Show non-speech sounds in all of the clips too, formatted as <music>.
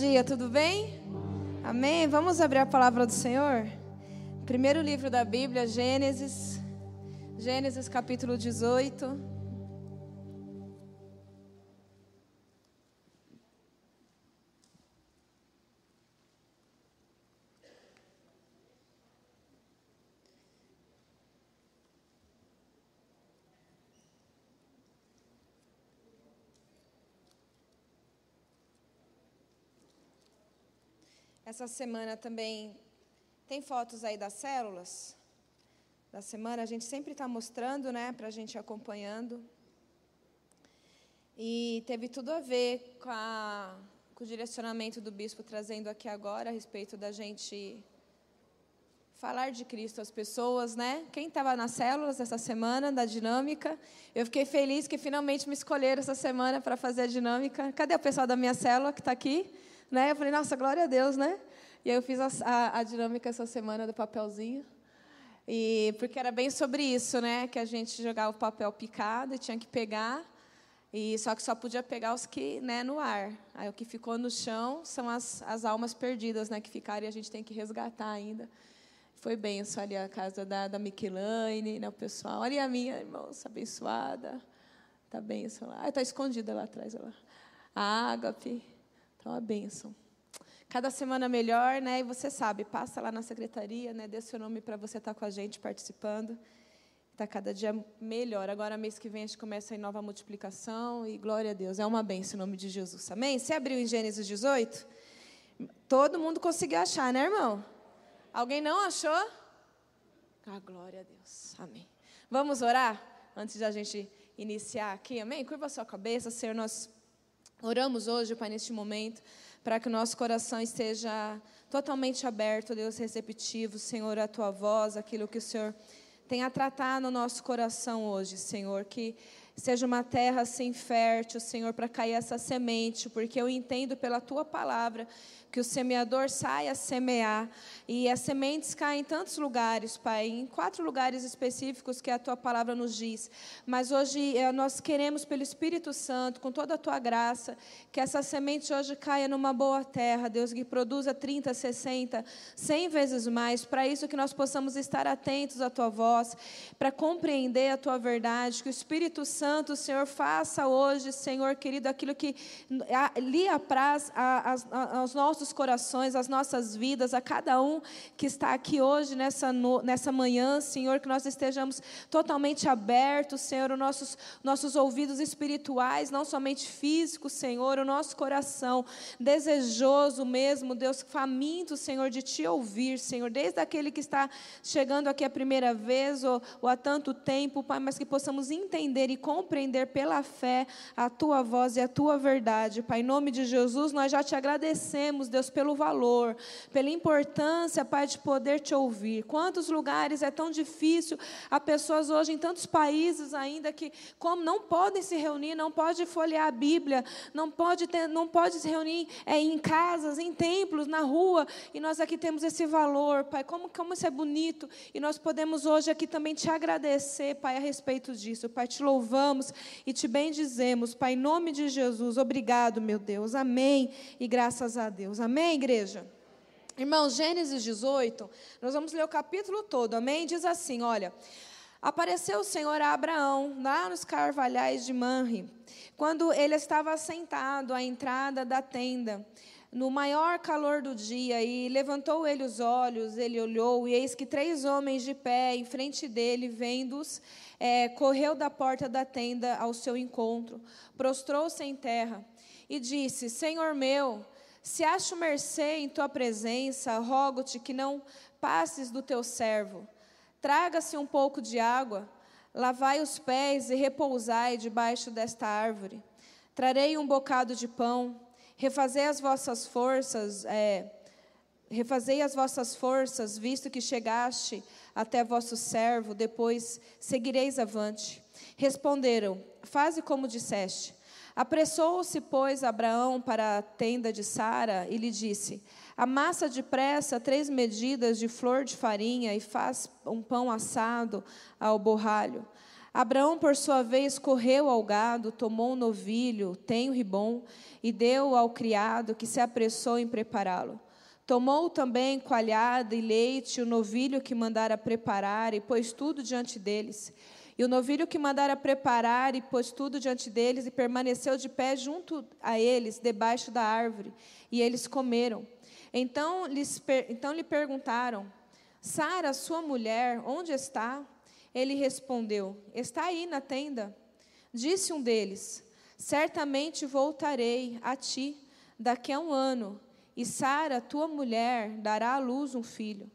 dia, tudo bem? Amém? Vamos abrir a palavra do Senhor? Primeiro livro da Bíblia, Gênesis, Gênesis capítulo 18. Essa semana também tem fotos aí das células da semana. A gente sempre está mostrando, né, para a gente acompanhando. E teve tudo a ver com, a, com o direcionamento do bispo trazendo aqui agora a respeito da gente falar de Cristo às pessoas, né? Quem estava nas células essa semana da dinâmica? Eu fiquei feliz que finalmente me escolheram essa semana para fazer a dinâmica. Cadê o pessoal da minha célula que está aqui? Né? Eu falei, nossa, glória a Deus, né? E aí eu fiz a, a, a dinâmica essa semana do papelzinho. E porque era bem sobre isso, né? Que a gente jogava o papel picado e tinha que pegar. E só que só podia pegar os que, né, no ar. Aí o que ficou no chão são as, as almas perdidas, né, que ficaram e a gente tem que resgatar ainda. Foi isso ali a casa da, da Miquelane, né, o pessoal. Olha a minha irmã abençoada. Tá isso lá. Ah, tá escondida lá atrás, lá. A ágape. Então, a bênção. Cada semana melhor, né? E você sabe, passa lá na secretaria, né? Dê seu nome para você estar tá com a gente participando. Está cada dia melhor. Agora, mês que vem, a gente começa em nova multiplicação e glória a Deus. É uma bênção em nome de Jesus. Amém? Você abriu em Gênesis 18? Todo mundo conseguiu achar, né, irmão? Alguém não achou? Ah, glória a Deus. Amém. Vamos orar antes da gente iniciar aqui, amém? Curva sua cabeça, Senhor, nós Oramos hoje, Pai, neste momento, para que o nosso coração esteja totalmente aberto, Deus, receptivo, Senhor, a tua voz, aquilo que o Senhor tem a tratar no nosso coração hoje, Senhor, que seja uma terra assim fértil, Senhor, para cair essa semente, porque eu entendo pela tua palavra que o semeador saia a semear e as sementes caem em tantos lugares, Pai, em quatro lugares específicos que a tua palavra nos diz. Mas hoje eh, nós queremos, pelo Espírito Santo, com toda a tua graça, que essa semente hoje caia numa boa terra, Deus, que produza 30, 60, 100 vezes mais. Para isso que nós possamos estar atentos à tua voz, para compreender a tua verdade, que o Espírito Santo, Senhor, faça hoje, Senhor querido, aquilo que lhe apraz aos nossos nossos corações, as nossas vidas, a cada um que está aqui hoje, nessa, no, nessa manhã, Senhor, que nós estejamos totalmente abertos, Senhor, os nossos, nossos ouvidos espirituais, não somente físicos, Senhor, o nosso coração desejoso mesmo, Deus, faminto, Senhor, de te ouvir, Senhor, desde aquele que está chegando aqui a primeira vez ou, ou há tanto tempo, Pai, mas que possamos entender e compreender pela fé a tua voz e a tua verdade, Pai, em nome de Jesus, nós já te agradecemos, Deus, pelo valor, pela importância, Pai, de poder te ouvir. Quantos lugares é tão difícil, há pessoas hoje em tantos países ainda que como não podem se reunir, não pode folhear a Bíblia, não pode ter, não pode se reunir é, em casas, em templos, na rua, e nós aqui temos esse valor, Pai. Como como isso é bonito e nós podemos hoje aqui também te agradecer, Pai, a respeito disso. Pai, te louvamos e te bendizemos, Pai, em nome de Jesus. Obrigado, meu Deus. Amém. E graças a Deus. Amém, igreja? Irmãos, Gênesis 18, nós vamos ler o capítulo todo, amém? Diz assim: olha. Apareceu o Senhor a Abraão, lá nos carvalhais de Manre, quando ele estava sentado à entrada da tenda, no maior calor do dia, e levantou ele os olhos, ele olhou, e eis que três homens de pé em frente dele, vendo-os, é, correu da porta da tenda ao seu encontro, prostrou-se em terra e disse: Senhor meu, se acho mercê em tua presença, rogo-te que não passes do teu servo. Traga-se um pouco de água, lavai os pés e repousai debaixo desta árvore. Trarei um bocado de pão, refazei as vossas forças, é, refazei as vossas forças, visto que chegaste até vosso servo, depois seguireis avante. Responderam: Faze como disseste. Apressou-se, pois, Abraão para a tenda de Sara e lhe disse: Amassa depressa três medidas de flor de farinha e faz um pão assado ao borralho. Abraão, por sua vez, correu ao gado, tomou um novilho, tem o ribom, e deu ao criado, que se apressou em prepará-lo. Tomou também coalhada e leite, o novilho que mandara preparar, e pôs tudo diante deles. E o novilho que mandara preparar, e pôs tudo diante deles, e permaneceu de pé junto a eles, debaixo da árvore. E eles comeram. Então, lhes, então lhe perguntaram: Sara, sua mulher, onde está? Ele respondeu: Está aí na tenda. Disse um deles: Certamente voltarei a ti daqui a um ano, e Sara, tua mulher, dará à luz um filho.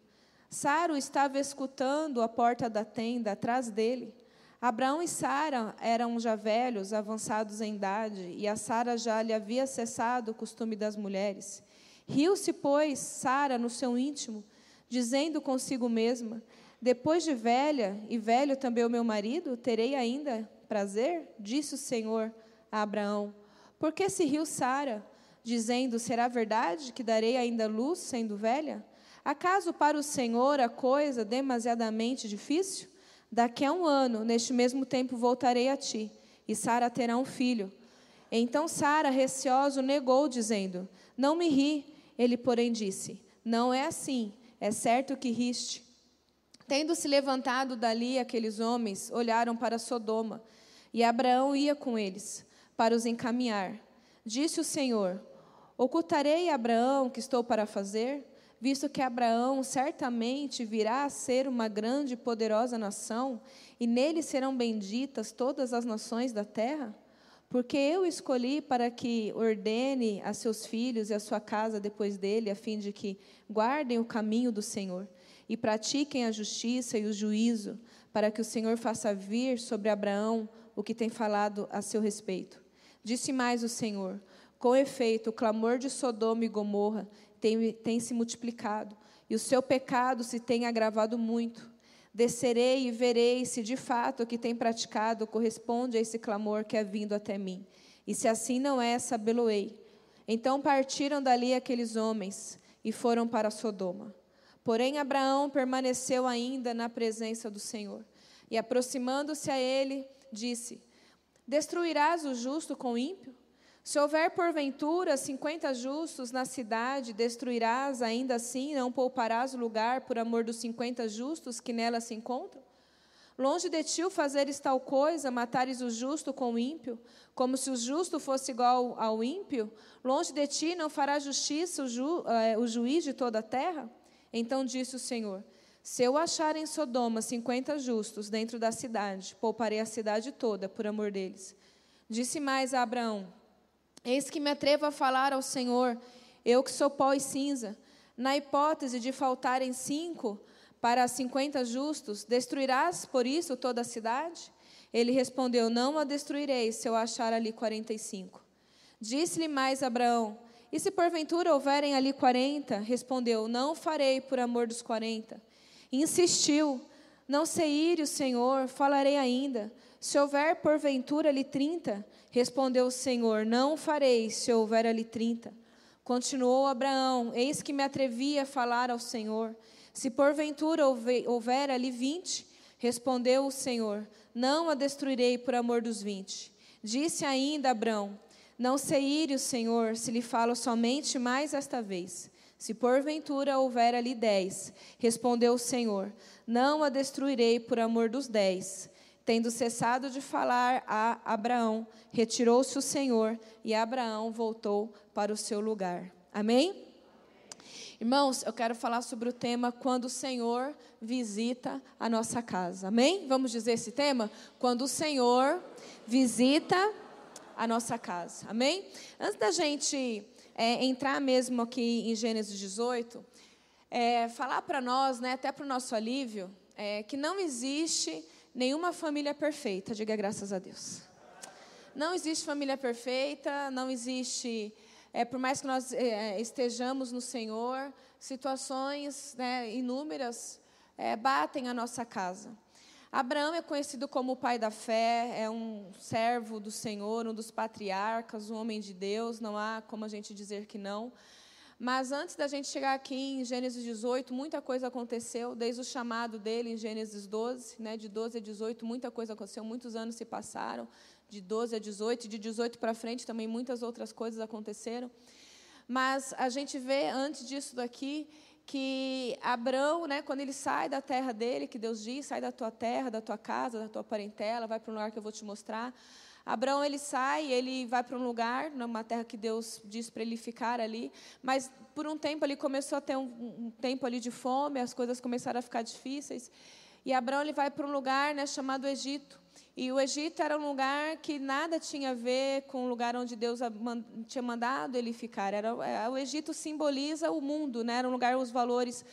Sara estava escutando à porta da tenda, atrás dele. Abraão e Sara eram já velhos, avançados em idade, e a Sara já lhe havia cessado o costume das mulheres. Riu-se, pois, Sara no seu íntimo, dizendo consigo mesma: depois de velha, e velho também o meu marido, terei ainda prazer? Disse o Senhor a Abraão. Por que se riu Sara, dizendo: Será verdade que darei ainda luz, sendo velha? Acaso para o Senhor a coisa demasiadamente difícil? Daqui a um ano, neste mesmo tempo, voltarei a ti, e Sara terá um filho. Então Sara, receoso, negou, dizendo: Não me ri. Ele, porém, disse: Não é assim. É certo que riste. Tendo se levantado dali aqueles homens, olharam para Sodoma, e Abraão ia com eles, para os encaminhar. Disse o Senhor: Ocultarei a Abraão que estou para fazer, visto que Abraão certamente virá a ser uma grande e poderosa nação, e nele serão benditas todas as nações da terra? Porque eu escolhi para que ordene a seus filhos e a sua casa depois dele, a fim de que guardem o caminho do Senhor e pratiquem a justiça e o juízo, para que o Senhor faça vir sobre Abraão o que tem falado a seu respeito. Disse mais o Senhor: Com efeito, o clamor de Sodoma e Gomorra tem, tem se multiplicado, e o seu pecado se tem agravado muito. Descerei e verei se de fato o que tem praticado corresponde a esse clamor que é vindo até mim. E se assim não é, sabê-lo-ei. Então partiram dali aqueles homens e foram para Sodoma. Porém, Abraão permaneceu ainda na presença do Senhor. E aproximando-se a ele, disse: Destruirás o justo com o ímpio? Se houver porventura cinquenta justos na cidade, destruirás ainda assim, não pouparás o lugar por amor dos cinquenta justos que nela se encontram? Longe de ti o fazeres tal coisa, matares o justo com o ímpio, como se o justo fosse igual ao ímpio? Longe de ti não fará justiça o, ju, eh, o juiz de toda a terra? Então disse o Senhor: Se eu achar em Sodoma cinquenta justos dentro da cidade, pouparei a cidade toda por amor deles. Disse mais a Abraão: Eis que me atrevo a falar ao Senhor, eu que sou pó e cinza, na hipótese de faltarem cinco para cinquenta justos, destruirás por isso toda a cidade? Ele respondeu: Não a destruirei, se eu achar ali quarenta e cinco. Disse-lhe mais Abraão: e se porventura houverem ali quarenta? Respondeu: Não farei por amor dos quarenta. Insistiu: Não sei ir, o Senhor, falarei ainda. Se houver porventura ali trinta? Respondeu o Senhor: Não farei, se houver ali trinta. Continuou Abraão: Eis que me atrevi a falar ao Senhor. Se porventura houver ali vinte? Respondeu o Senhor: Não a destruirei por amor dos vinte. Disse ainda Abraão: não se ire o Senhor se lhe falo somente mais esta vez. Se porventura houver ali dez, respondeu o Senhor, não a destruirei por amor dos dez. Tendo cessado de falar a Abraão, retirou-se o Senhor e Abraão voltou para o seu lugar. Amém? Irmãos, eu quero falar sobre o tema quando o Senhor visita a nossa casa. Amém? Vamos dizer esse tema? Quando o Senhor visita a nossa casa. Amém? Antes da gente é, entrar mesmo aqui em Gênesis 18, é, falar para nós, né, até para o nosso alívio, é, que não existe nenhuma família perfeita, diga graças a Deus. Não existe família perfeita, não existe, é, por mais que nós é, estejamos no Senhor, situações né, inúmeras é, batem a nossa casa. Abraão é conhecido como o pai da fé, é um servo do Senhor, um dos patriarcas, um homem de Deus, não há como a gente dizer que não. Mas antes da gente chegar aqui em Gênesis 18, muita coisa aconteceu, desde o chamado dele em Gênesis 12, né, de 12 a 18, muita coisa aconteceu, muitos anos se passaram, de 12 a 18, de 18 para frente também muitas outras coisas aconteceram. Mas a gente vê antes disso daqui que Abraão, né, quando ele sai da terra dele, que Deus diz, sai da tua terra, da tua casa, da tua parentela, vai para um lugar que eu vou te mostrar. Abraão ele sai, ele vai para um lugar, numa terra que Deus diz para ele ficar ali, mas por um tempo ele começou a ter um, um, tempo ali de fome, as coisas começaram a ficar difíceis. E Abraão ele vai para um lugar né, chamado Egito. E o Egito era um lugar que nada tinha a ver com o lugar onde Deus tinha mandado ele ficar. Era, é, o Egito simboliza o mundo, né? era um lugar os valores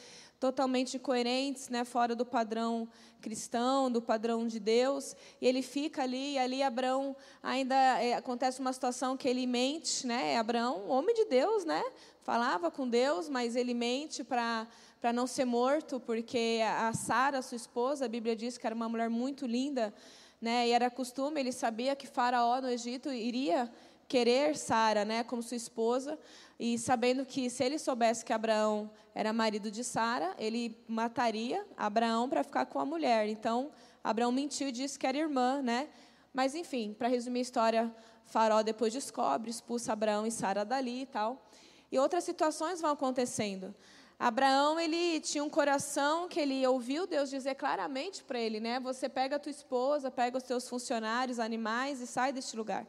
totalmente coerentes, né, fora do padrão cristão, do padrão de Deus, e ele fica ali, e ali Abraão ainda é, acontece uma situação que ele mente, né? Abraão, homem de Deus, né? Falava com Deus, mas ele mente para para não ser morto, porque a Sara, sua esposa, a Bíblia diz que era uma mulher muito linda, né? E era costume, ele sabia que Faraó no Egito iria querer Sara, né, como sua esposa, e sabendo que se ele soubesse que Abraão era marido de Sara, ele mataria Abraão para ficar com a mulher. Então, Abraão mentiu e disse que era irmã, né? Mas enfim, para resumir a história, Faraó depois descobre, expulsa Abraão e Sara dali e tal. E outras situações vão acontecendo. Abraão, ele tinha um coração que ele ouviu Deus dizer claramente para ele, né? Você pega a tua esposa, pega os teus funcionários, animais e sai deste lugar.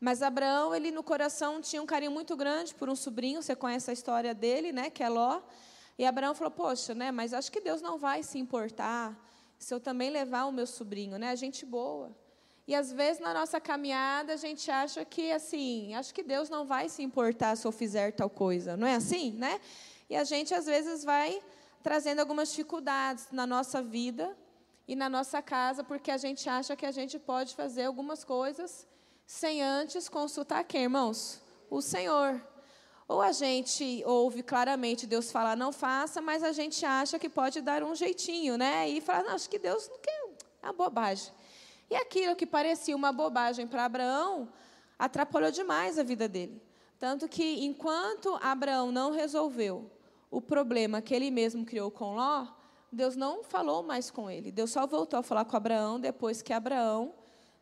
Mas Abraão, ele no coração tinha um carinho muito grande por um sobrinho, você conhece a história dele, né, que é Ló. E Abraão falou: "Poxa, né, mas acho que Deus não vai se importar se eu também levar o meu sobrinho, né? A gente boa". E às vezes na nossa caminhada a gente acha que assim, acho que Deus não vai se importar se eu fizer tal coisa, não é assim, né? E a gente às vezes vai trazendo algumas dificuldades na nossa vida e na nossa casa, porque a gente acha que a gente pode fazer algumas coisas sem antes consultar quem, irmãos? O Senhor. Ou a gente ouve claramente Deus falar, não faça, mas a gente acha que pode dar um jeitinho, né? E fala, não, acho que Deus não quer, é uma bobagem. E aquilo que parecia uma bobagem para Abraão, atrapalhou demais a vida dele. Tanto que, enquanto Abraão não resolveu o problema que ele mesmo criou com Ló, Deus não falou mais com ele. Deus só voltou a falar com Abraão depois que Abraão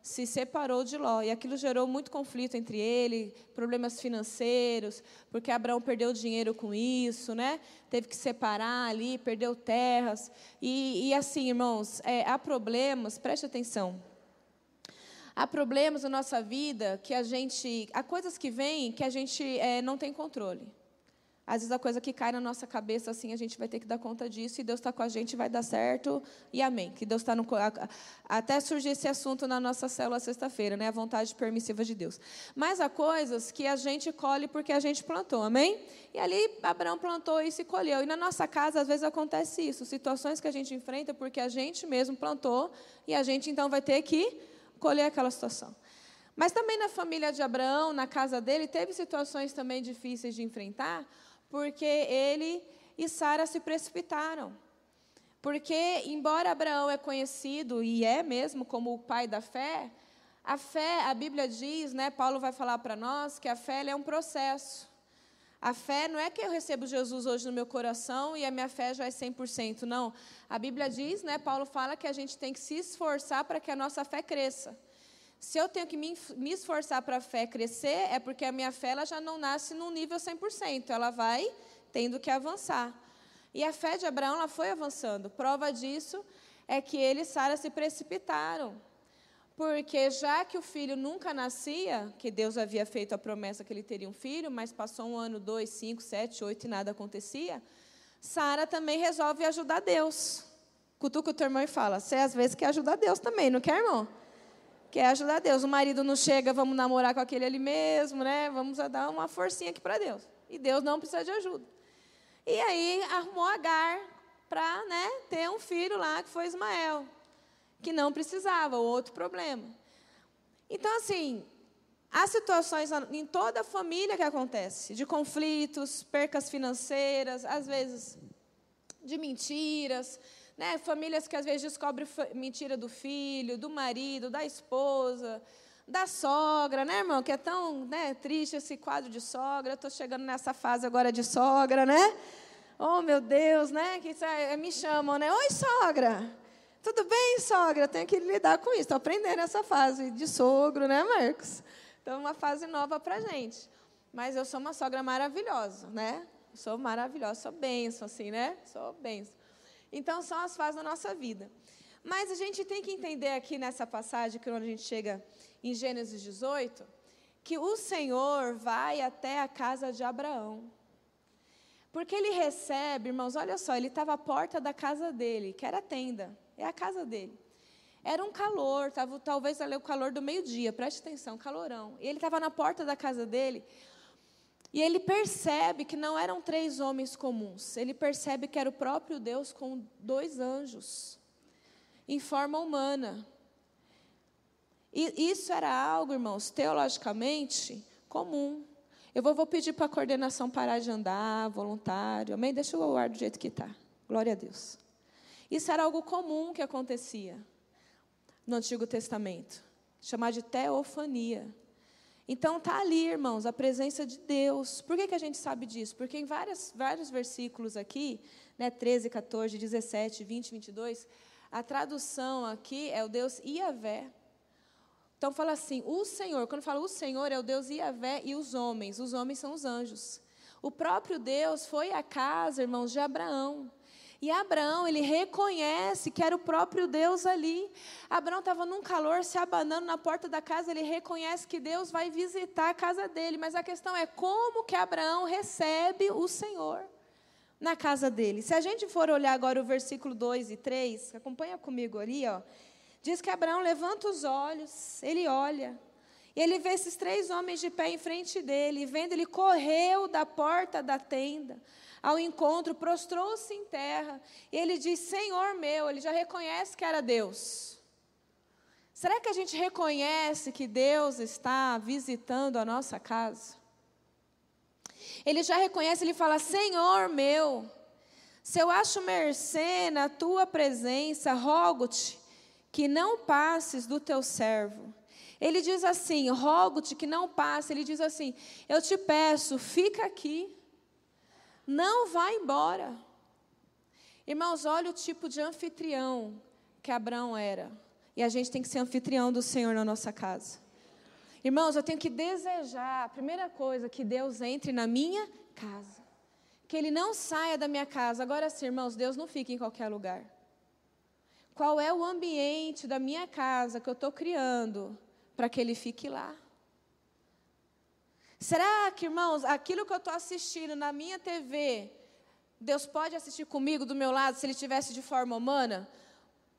se separou de Ló. E aquilo gerou muito conflito entre ele, problemas financeiros, porque Abraão perdeu dinheiro com isso, né? Teve que separar ali, perdeu terras. E, e assim, irmãos, é, há problemas, preste atenção. Há problemas na nossa vida que a gente. Há coisas que vêm que a gente é, não tem controle. Às vezes a coisa que cai na nossa cabeça assim, a gente vai ter que dar conta disso e Deus está com a gente, vai dar certo e amém. Que Deus está no até surgir esse assunto na nossa célula sexta-feira, né? A vontade permissiva de Deus. Mas há coisas que a gente colhe porque a gente plantou, amém? E ali Abraão plantou e colheu. E na nossa casa às vezes acontece isso, situações que a gente enfrenta porque a gente mesmo plantou e a gente então vai ter que colher aquela situação. Mas também na família de Abraão, na casa dele, teve situações também difíceis de enfrentar porque ele e Sara se precipitaram. Porque, embora Abraão é conhecido e é mesmo como o pai da fé, a fé, a Bíblia diz, né, Paulo vai falar para nós que a fé é um processo. A fé não é que eu recebo Jesus hoje no meu coração e a minha fé já é 100%, não. A Bíblia diz, né, Paulo fala que a gente tem que se esforçar para que a nossa fé cresça. Se eu tenho que me, esforçar para a fé crescer, é porque a minha fé ela já não nasce num nível 100%, ela vai tendo que avançar. E a fé de Abraão ela foi avançando. Prova disso é que ele e Sara se precipitaram. Porque já que o filho nunca nascia, que Deus havia feito a promessa que ele teria um filho, mas passou um ano, dois, cinco, sete, oito e nada acontecia, Sara também resolve ajudar Deus. Cutuca o teu irmão e fala: Você às vezes quer ajudar Deus também, não quer, irmão? Quer ajudar Deus. O marido não chega, vamos namorar com aquele ali mesmo, né? Vamos dar uma forcinha aqui para Deus. E Deus não precisa de ajuda. E aí arrumou Agar para né, ter um filho lá, que foi Ismael, que não precisava, outro problema. Então, assim, há situações em toda a família que acontece, de conflitos, percas financeiras, às vezes de mentiras, né? Famílias que às vezes descobrem mentira do filho, do marido, da esposa, da sogra, né, irmão? Que é tão né, triste esse quadro de sogra. Eu estou chegando nessa fase agora de sogra, né? Oh, meu Deus, né? Que é, me chamam, né? Oi, sogra. Tudo bem, sogra? Tenho que lidar com isso. Estou aprendendo essa fase de sogro, né, Marcos? Então, é uma fase nova para gente. Mas eu sou uma sogra maravilhosa, né? Sou maravilhosa, sou benção, assim, né? Sou benção. Então, são as fases da nossa vida. Mas a gente tem que entender aqui nessa passagem, que quando a gente chega em Gênesis 18, que o Senhor vai até a casa de Abraão. Porque ele recebe, irmãos, olha só, ele estava à porta da casa dele, que era a tenda, é a casa dele. Era um calor, tava, talvez ali o calor do meio-dia, preste atenção, calorão. E ele estava na porta da casa dele, e ele percebe que não eram três homens comuns, ele percebe que era o próprio Deus com dois anjos em forma humana. E isso era algo, irmãos, teologicamente comum. Eu vou, vou pedir para a coordenação parar de andar, voluntário. Amém? Deixa o ar do jeito que está. Glória a Deus. Isso era algo comum que acontecia no Antigo Testamento. Chamar de teofania. Então está ali, irmãos, a presença de Deus. Por que, que a gente sabe disso? Porque em várias, vários versículos aqui, né, 13, 14, 17, 20, 22, a tradução aqui é o Deus Iavé. Então fala assim, o Senhor, quando fala o Senhor é o Deus Iavé e os homens, os homens são os anjos. O próprio Deus foi à casa, irmãos, de Abraão. E Abraão, ele reconhece que era o próprio Deus ali. Abraão estava num calor, se abanando na porta da casa, ele reconhece que Deus vai visitar a casa dele. Mas a questão é como que Abraão recebe o Senhor na casa dele. Se a gente for olhar agora o versículo 2 e 3, acompanha comigo ali, ó. Diz que Abraão levanta os olhos, ele olha, e ele vê esses três homens de pé em frente dele, e vendo, ele correu da porta da tenda ao encontro, prostrou-se em terra, e ele diz: Senhor meu, ele já reconhece que era Deus. Será que a gente reconhece que Deus está visitando a nossa casa? Ele já reconhece, ele fala: Senhor meu, se eu acho mercê na tua presença, rogo-te que não passes do teu servo. Ele diz assim: rogo-te que não passe. Ele diz assim: eu te peço, fica aqui, não vá embora. Irmãos, olha o tipo de anfitrião que Abraão era. E a gente tem que ser anfitrião do Senhor na nossa casa. Irmãos, eu tenho que desejar, a primeira coisa, que Deus entre na minha casa. Que Ele não saia da minha casa. Agora sim, irmãos, Deus não fica em qualquer lugar. Qual é o ambiente da minha casa que eu estou criando para que Ele fique lá? Será que, irmãos, aquilo que eu estou assistindo na minha TV, Deus pode assistir comigo do meu lado se Ele estivesse de forma humana?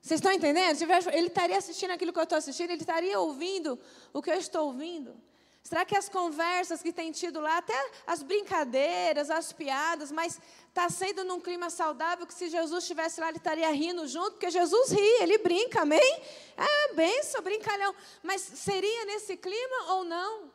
Vocês estão entendendo? Ele estaria assistindo aquilo que eu estou assistindo, ele estaria ouvindo o que eu estou ouvindo. Será que as conversas que tem tido lá, até as brincadeiras, as piadas, mas está sendo num clima saudável que se Jesus estivesse lá, ele estaria rindo junto, porque Jesus ri, ele brinca, amém? É benção, brincalhão. Mas seria nesse clima ou não?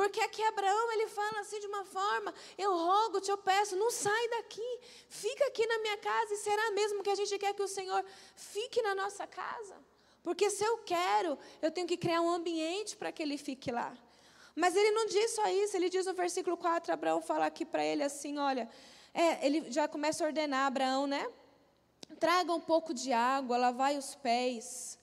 Porque aqui Abraão, ele fala assim de uma forma, eu rogo, te eu peço, não sai daqui, fica aqui na minha casa, e será mesmo que a gente quer que o Senhor fique na nossa casa? Porque se eu quero, eu tenho que criar um ambiente para que ele fique lá. Mas ele não diz só isso, ele diz no versículo 4, Abraão fala aqui para ele assim, olha, é, ele já começa a ordenar Abraão, né? Traga um pouco de água, lavai os pés,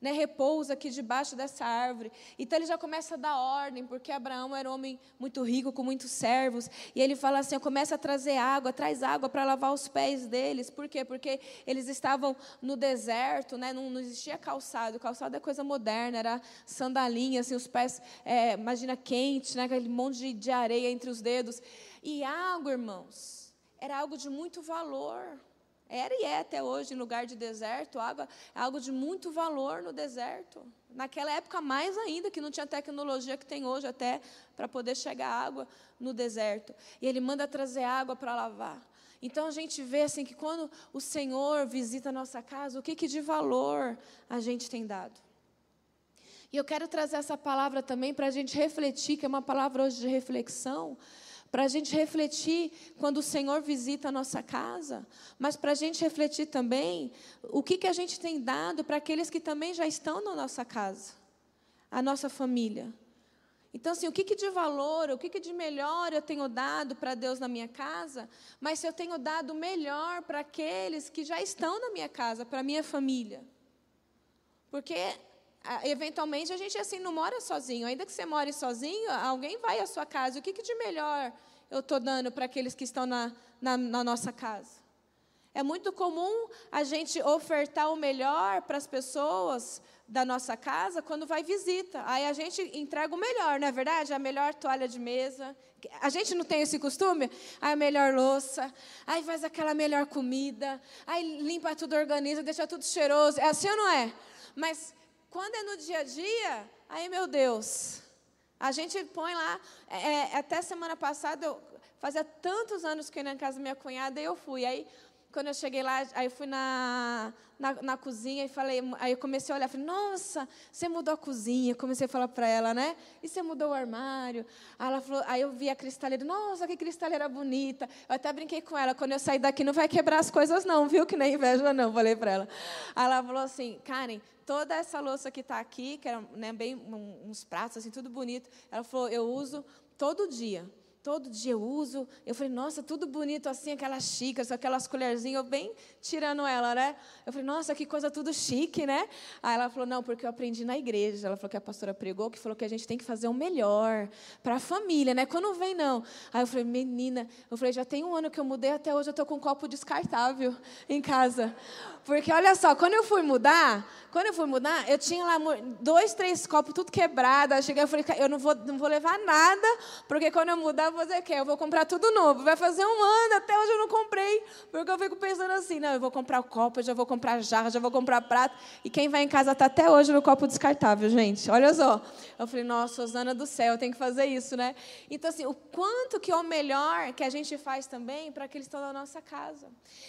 né, repousa aqui debaixo dessa árvore. Então ele já começa a dar ordem, porque Abraão era um homem muito rico, com muitos servos. E ele fala assim: começa a trazer água, traz água para lavar os pés deles. Por quê? Porque eles estavam no deserto, né, não, não existia calçado. Calçado é coisa moderna, era sandalinha, assim, os pés, é, imagina, quente, né, aquele monte de, de areia entre os dedos. E água, irmãos, era algo de muito valor. Era e é até hoje, em lugar de deserto, água é algo de muito valor no deserto. Naquela época, mais ainda, que não tinha tecnologia que tem hoje até para poder chegar água no deserto. E ele manda trazer água para lavar. Então a gente vê assim que quando o Senhor visita a nossa casa, o que, que de valor a gente tem dado. E eu quero trazer essa palavra também para a gente refletir, que é uma palavra hoje de reflexão, para a gente refletir quando o Senhor visita a nossa casa, mas para a gente refletir também o que, que a gente tem dado para aqueles que também já estão na nossa casa. a nossa família. Então, assim, o que, que de valor, o que, que de melhor eu tenho dado para Deus na minha casa, mas se eu tenho dado melhor para aqueles que já estão na minha casa, para a minha família. Porque, eventualmente, a gente assim não mora sozinho. Ainda que você more sozinho, alguém vai à sua casa. O que, que de melhor eu estou dando para aqueles que estão na, na, na nossa casa? É muito comum a gente ofertar o melhor para as pessoas da nossa casa quando vai visita. Aí a gente entrega o melhor, não é verdade? A melhor toalha de mesa. A gente não tem esse costume? A melhor louça. Aí faz aquela melhor comida. Aí limpa tudo, organiza, deixa tudo cheiroso. É assim ou não é? Mas quando é no dia a dia, aí meu Deus. A gente põe lá. É, é até semana passada, eu, fazia tantos anos que eu ia na casa da minha cunhada e eu fui. Aí quando eu cheguei lá, aí eu fui na, na, na, cozinha e falei, aí eu comecei a olhar, falei, nossa, você mudou a cozinha. Comecei a falar para ela, né? E você mudou o armário. Aí, ela falou, aí eu vi a cristaleira, nossa, que cristaleira bonita. Eu até brinquei com ela, quando eu sair daqui não vai quebrar as coisas não, viu? Que nem inveja não, falei para ela. Aí ela falou assim, Karen, toda essa louça que está aqui, que era né, bem uns pratos, assim, tudo bonito, ela falou, eu uso todo dia todo dia eu uso. Eu falei, nossa, tudo bonito assim, aquelas xícaras, aquelas colherzinhas, eu bem tirando ela, né? Eu falei, nossa, que coisa tudo chique, né? Aí ela falou, não, porque eu aprendi na igreja. Ela falou que a pastora pregou, que falou que a gente tem que fazer o melhor para a família, né? Quando vem, não. Aí eu falei, menina, eu falei, já tem um ano que eu mudei, até hoje eu estou com um copo descartável <laughs> em casa. Porque olha só, quando eu fui mudar, quando eu fui mudar, eu tinha lá dois, três copos, tudo quebrado. Aí cheguei e falei, eu não vou, não vou levar nada, porque quando eu mudar, o quê? Eu vou comprar tudo novo. Vai fazer um ano, até hoje eu não comprei. Porque eu fico pensando assim, não, eu vou comprar o copo, eu já vou comprar jarra, já vou comprar prato. E quem vai em casa está até hoje no copo descartável, gente. Olha só. Eu falei, nossa, Osana do céu, eu tenho que fazer isso, né? Então, assim, o quanto que é o melhor que a gente faz também para aqueles que estão na nossa casa.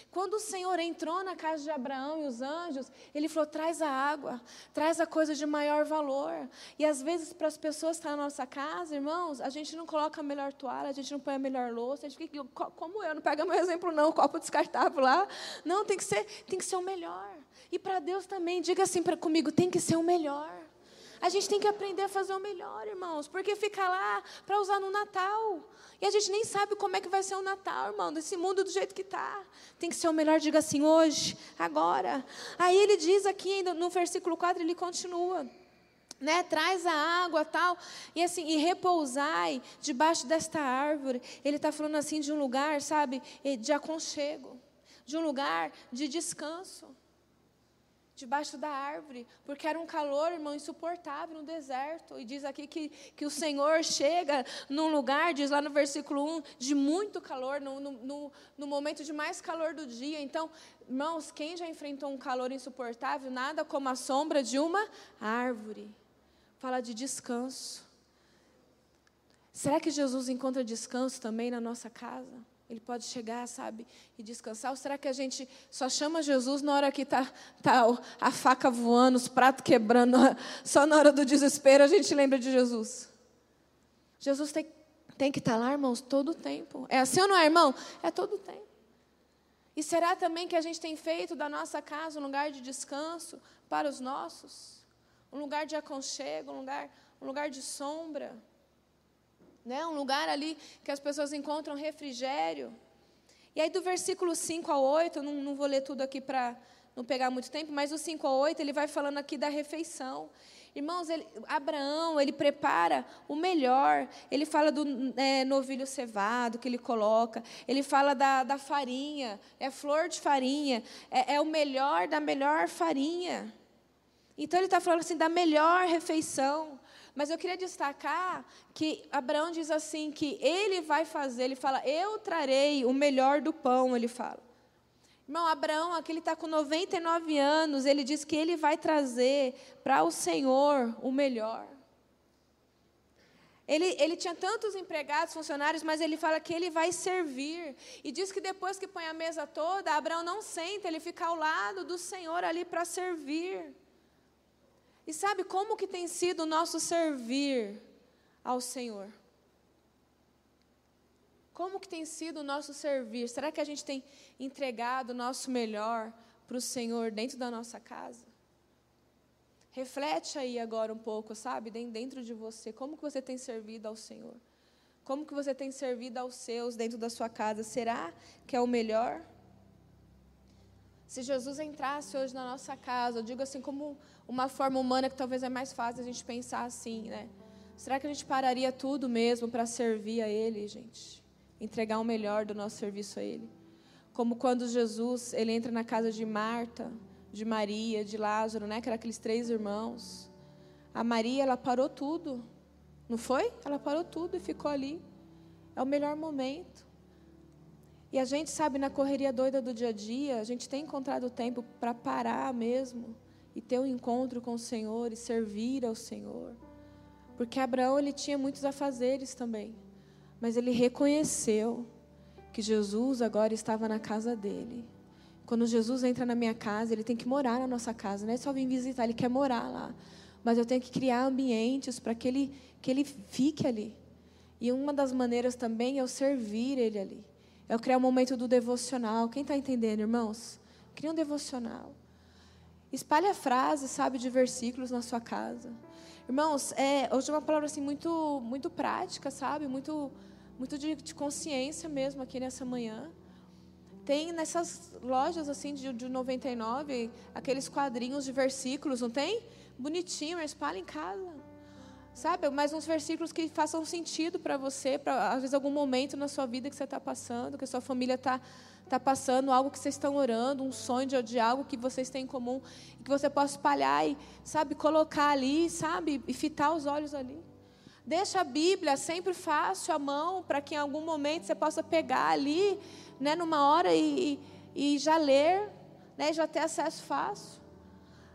Quando o Senhor entrou na casa de Abraão e os anjos, ele falou, traz a água, traz a coisa de maior valor. E às vezes, para as pessoas que estão na nossa casa, irmãos, a gente não coloca a melhor toalha, a gente não põe a melhor louça, a gente fica, como eu, não pega meu exemplo, não, copo descartável lá. Não, tem que ser, tem que ser o melhor. E para Deus também, diga assim para comigo, tem que ser o melhor. A gente tem que aprender a fazer o melhor, irmãos, porque fica lá para usar no Natal. E a gente nem sabe como é que vai ser o Natal, irmão, desse mundo do jeito que está. Tem que ser o melhor, diga assim, hoje, agora. Aí ele diz aqui, no versículo 4, ele continua. Né, traz a água tal e assim e repousai debaixo desta árvore ele está falando assim de um lugar sabe de aconchego de um lugar de descanso debaixo da árvore, porque era um calor, irmão, insuportável no deserto. E diz aqui que, que o Senhor chega num lugar, diz lá no versículo 1, de muito calor, no, no, no momento de mais calor do dia. Então, irmãos, quem já enfrentou um calor insuportável, nada como a sombra de uma árvore. Fala de descanso. Será que Jesus encontra descanso também na nossa casa? Ele pode chegar, sabe, e descansar. Ou será que a gente só chama Jesus na hora que está tá a faca voando, os pratos quebrando, <laughs> só na hora do desespero a gente lembra de Jesus? Jesus tem, tem que estar tá lá, irmãos, todo o tempo. É assim ou não é, irmão? É todo o tempo. E será também que a gente tem feito da nossa casa um lugar de descanso para os nossos? Um lugar de aconchego, um lugar, um lugar de sombra? né? um lugar ali que as pessoas encontram refrigério. E aí, do versículo 5 ao 8, não, não vou ler tudo aqui para não pegar muito tempo, mas o 5 ao 8, ele vai falando aqui da refeição. Irmãos, ele, Abraão, ele prepara o melhor. Ele fala do é, novilho cevado que ele coloca. Ele fala da, da farinha, é flor de farinha. É, é o melhor da melhor farinha. Então, ele está falando assim da melhor refeição. Mas eu queria destacar que Abraão diz assim que ele vai fazer, ele fala, eu trarei o melhor do pão, ele fala. Irmão, Abraão, aqui ele está com 99 anos, ele diz que ele vai trazer para o Senhor o melhor. Ele, ele tinha tantos empregados, funcionários, mas ele fala que ele vai servir. E diz que depois que põe a mesa toda, Abraão não senta, ele fica ao lado do Senhor ali para servir. E sabe como que tem sido o nosso servir ao Senhor? Como que tem sido o nosso servir? Será que a gente tem entregado o nosso melhor para o Senhor dentro da nossa casa? Reflete aí agora um pouco, sabe, dentro de você, como que você tem servido ao Senhor? Como que você tem servido aos seus dentro da sua casa? Será que é o melhor? Se Jesus entrasse hoje na nossa casa, eu digo assim como uma forma humana que talvez é mais fácil a gente pensar assim, né? Será que a gente pararia tudo mesmo para servir a Ele, gente? Entregar o melhor do nosso serviço a Ele? Como quando Jesus ele entra na casa de Marta, de Maria, de Lázaro, né? Que eram aqueles três irmãos. A Maria, ela parou tudo. Não foi? Ela parou tudo e ficou ali. É o melhor momento. E a gente sabe, na correria doida do dia a dia, a gente tem encontrado tempo para parar mesmo e ter um encontro com o Senhor e servir ao Senhor. Porque Abraão, ele tinha muitos afazeres também. Mas ele reconheceu que Jesus agora estava na casa dele. Quando Jesus entra na minha casa, ele tem que morar na nossa casa, não é só vir visitar, ele quer morar lá. Mas eu tenho que criar ambientes para que ele, que ele fique ali. E uma das maneiras também é eu servir ele ali. É criar um momento do devocional. Quem está entendendo, irmãos? Cria um devocional. Espalhe frases, sabe, de versículos na sua casa. Irmãos, é, hoje é uma palavra assim muito, muito prática, sabe? Muito, muito de, de consciência mesmo aqui nessa manhã. Tem nessas lojas assim de, de 99 aqueles quadrinhos de versículos, não tem? Bonitinho, espalha em casa. Sabe? Mas uns versículos que façam sentido para você, para às vezes algum momento na sua vida que você está passando, que a sua família está tá passando, algo que vocês estão orando, um sonho de, de algo que vocês têm em comum, que você possa espalhar e, sabe, colocar ali, sabe, e fitar os olhos ali. Deixa a Bíblia sempre fácil à mão, para que em algum momento você possa pegar ali né, numa hora e, e, e já ler, né, já ter acesso fácil.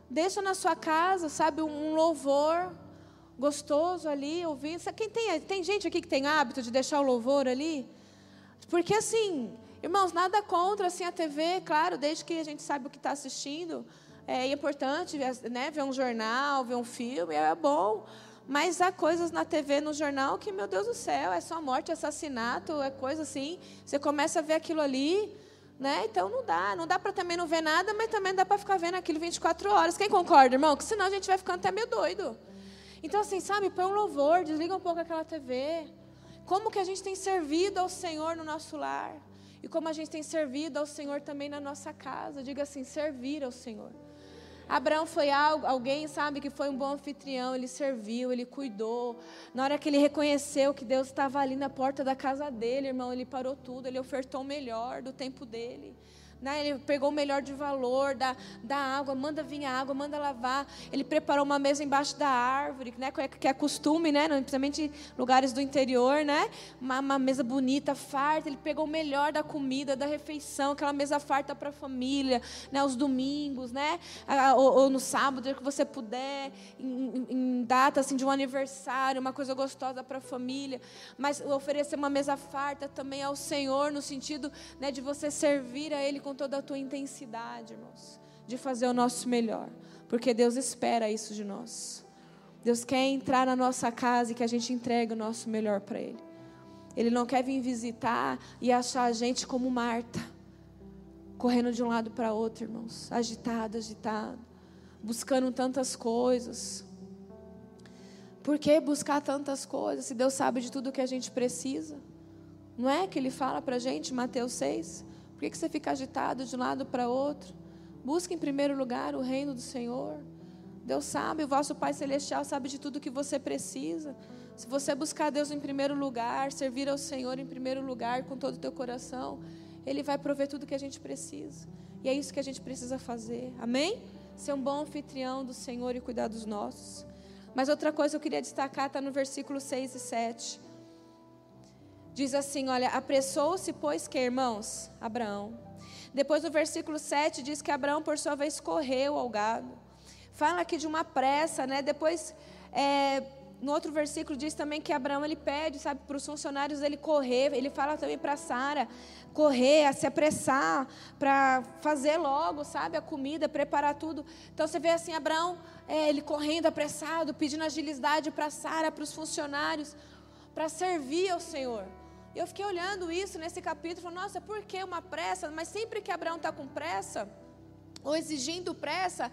Deixa na sua casa, sabe, um louvor gostoso ali, ouvindo. Quem tem, tem gente aqui que tem hábito de deixar o louvor ali? Porque assim, irmãos, nada contra assim a TV, claro, desde que a gente sabe o que está assistindo. É importante né, ver um jornal, ver um filme, é bom. Mas há coisas na TV, no jornal, que, meu Deus do céu, é só morte, assassinato, é coisa assim. Você começa a ver aquilo ali, né? Então não dá. Não dá para também não ver nada, mas também dá para ficar vendo aquilo 24 horas. Quem concorda, irmão? Que senão a gente vai ficando até meio doido. Então, assim, sabe, põe um louvor, desliga um pouco aquela TV. Como que a gente tem servido ao Senhor no nosso lar? E como a gente tem servido ao Senhor também na nossa casa. Diga assim, servir ao Senhor. Abraão foi alguém, sabe, que foi um bom anfitrião, ele serviu, ele cuidou. Na hora que ele reconheceu que Deus estava ali na porta da casa dele, irmão, ele parou tudo, ele ofertou o melhor do tempo dele. Né? Ele pegou o melhor de valor da, da água, manda vir a água, manda lavar. Ele preparou uma mesa embaixo da árvore, né? que é costume, né? principalmente em lugares do interior, né? Uma, uma, mesa bonita, farta. Ele pegou o melhor da comida, da refeição, aquela mesa farta para a família, né? os domingos, né? ou, ou no sábado, que você puder, em, em data assim, de um aniversário, uma coisa gostosa para a família. Mas oferecer uma mesa farta também ao Senhor, no sentido né, de você servir a Ele com toda a tua intensidade, irmãos, de fazer o nosso melhor, porque Deus espera isso de nós. Deus quer entrar na nossa casa e que a gente entregue o nosso melhor para Ele. Ele não quer vir visitar e achar a gente como Marta, correndo de um lado para outro, irmãos, agitado, agitado, buscando tantas coisas. Por que buscar tantas coisas se Deus sabe de tudo que a gente precisa? Não é que Ele fala para a gente, Mateus 6? Por que, você fica agitado de um lado para outro? Busque em primeiro lugar o reino do Senhor. Deus sabe, o vosso Pai Celestial sabe de tudo que você precisa. Se você buscar Deus em primeiro lugar, servir ao Senhor em primeiro lugar com todo o teu coração, Ele vai prover tudo que a gente precisa. E é isso que a gente precisa fazer. Amém? Ser um bom anfitrião do Senhor e cuidar dos nossos. Mas outra coisa que eu queria destacar está no versículo 6 e 7. Diz assim: olha, apressou-se, pois que, irmãos? Abraão. Depois o versículo 7 diz que Abraão, por sua vez, correu ao gado. Fala aqui de uma pressa, né? Depois, é, no outro versículo diz também que Abraão ele pede, sabe, para os funcionários ele correr. Ele fala também para Sara correr, a se apressar para fazer logo, sabe, a comida, preparar tudo. Então você vê assim Abraão, é, ele correndo apressado, pedindo agilidade para Sara, para os funcionários, para servir ao Senhor. Eu fiquei olhando isso nesse capítulo, falando, nossa, por que uma pressa? Mas sempre que Abraão está com pressa, ou exigindo pressa,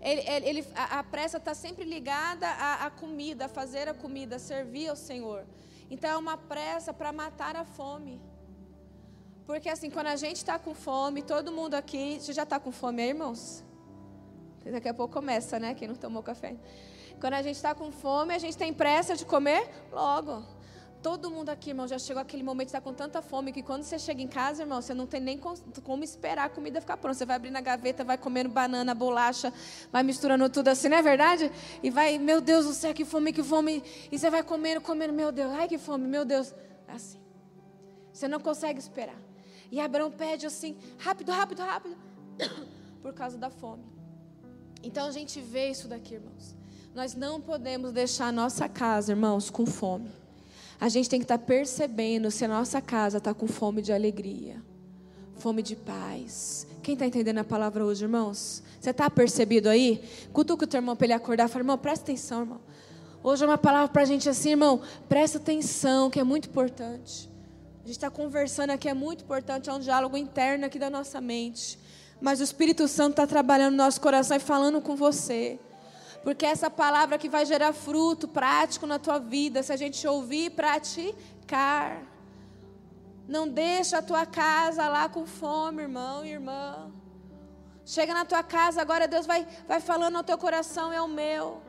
Ele, ele, a, a, pressa está sempre ligada à, à comida, a fazer a comida, a servir ao Senhor. Então é uma pressa para matar a fome. Porque assim, quando a gente está com fome, todo mundo aqui, você já está com fome aí, irmãos? Daqui a pouco começa, né? Quem não tomou café. Quando a gente está com fome, a gente tem pressa de comer logo. Todo mundo aqui, irmão, já chegou aquele momento estar com tanta fome que quando você chega em casa, irmão, você não tem nem como esperar a comida ficar pronta. Você vai abrir na gaveta, vai comendo banana, bolacha, vai misturando tudo assim, não é verdade? E vai, meu Deus do céu, que fome, que fome. E você vai comendo, comendo, meu Deus, ai que fome, meu Deus. Assim. Você não consegue esperar. E Abraão pede assim, rápido, rápido, rápido, <coughs> por causa da fome. Então a gente vê isso daqui, irmãos. Nós não podemos deixar a nossa casa, irmãos, com fome. A gente tem que estar percebendo se a nossa casa está com fome de alegria, fome de paz. Quem está entendendo a palavra hoje, irmãos? Você está percebido aí? Cutuca o teu irmão para ele acordar. Fala, irmão, presta atenção, irmão. Hoje é uma palavra para a gente assim, irmão. Presta atenção, que é muito importante. A gente está conversando aqui, é muito importante. É um diálogo interno aqui da nossa mente. Mas o Espírito Santo está trabalhando no nosso coração e falando com você. Porque essa palavra que vai gerar fruto prático na tua vida, se a gente ouvir e praticar. Não deixa a tua casa lá com fome, irmão e irmã. Chega na tua casa, agora Deus vai, vai falando ao teu coração e ao meu.